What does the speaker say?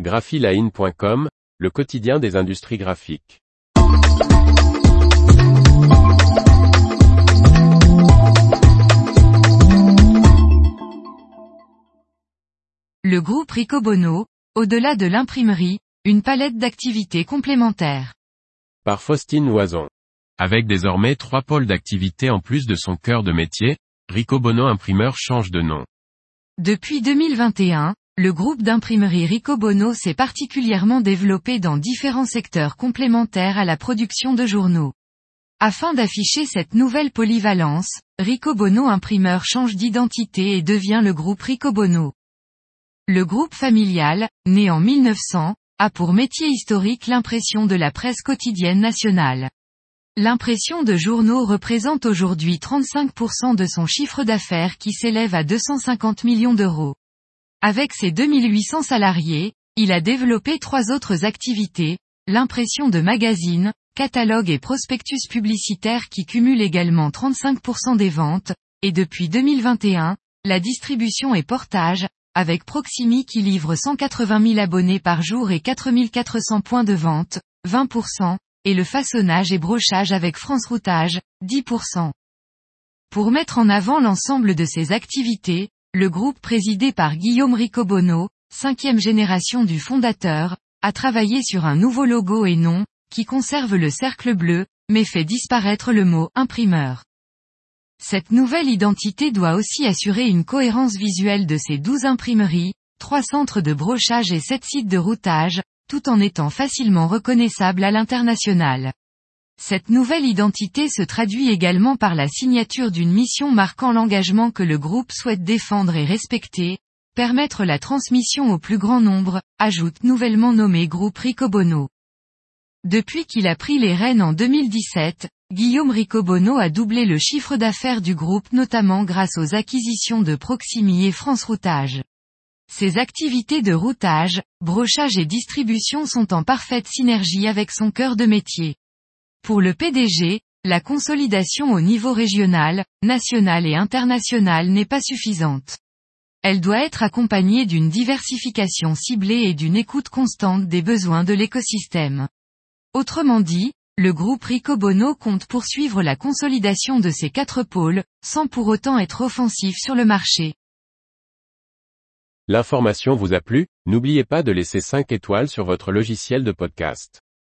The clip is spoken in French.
graphiline.com, le quotidien des industries graphiques. Le groupe Ricobono, au-delà de l'imprimerie, une palette d'activités complémentaires. Par Faustine Loison. Avec désormais trois pôles d'activité en plus de son cœur de métier, Ricobono Imprimeur change de nom. Depuis 2021, le groupe d'imprimerie Ricobono s'est particulièrement développé dans différents secteurs complémentaires à la production de journaux. Afin d'afficher cette nouvelle polyvalence, Ricobono Imprimeur change d'identité et devient le groupe Ricobono. Le groupe familial, né en 1900, a pour métier historique l'impression de la presse quotidienne nationale. L'impression de journaux représente aujourd'hui 35% de son chiffre d'affaires qui s'élève à 250 millions d'euros. Avec ses 2800 salariés, il a développé trois autres activités, l'impression de magazines, catalogues et prospectus publicitaires qui cumulent également 35% des ventes, et depuis 2021, la distribution et portage, avec Proximi qui livre 180 000 abonnés par jour et 4400 points de vente, 20%, et le façonnage et brochage avec France Routage, 10%. Pour mettre en avant l'ensemble de ces activités, le groupe présidé par Guillaume Ricobono, cinquième génération du fondateur, a travaillé sur un nouveau logo et nom, qui conserve le cercle bleu, mais fait disparaître le mot imprimeur. Cette nouvelle identité doit aussi assurer une cohérence visuelle de ses 12 imprimeries, 3 centres de brochage et 7 sites de routage, tout en étant facilement reconnaissable à l'international. Cette nouvelle identité se traduit également par la signature d'une mission marquant l'engagement que le groupe souhaite défendre et respecter, permettre la transmission au plus grand nombre, ajoute nouvellement nommé groupe Ricobono. Depuis qu'il a pris les rênes en 2017, Guillaume Ricobono a doublé le chiffre d'affaires du groupe notamment grâce aux acquisitions de Proximi et France Routage. Ses activités de routage, brochage et distribution sont en parfaite synergie avec son cœur de métier. Pour le PDG, la consolidation au niveau régional, national et international n'est pas suffisante. Elle doit être accompagnée d'une diversification ciblée et d'une écoute constante des besoins de l'écosystème. Autrement dit, le groupe Ricobono compte poursuivre la consolidation de ses quatre pôles, sans pour autant être offensif sur le marché. L'information vous a plu, n'oubliez pas de laisser 5 étoiles sur votre logiciel de podcast.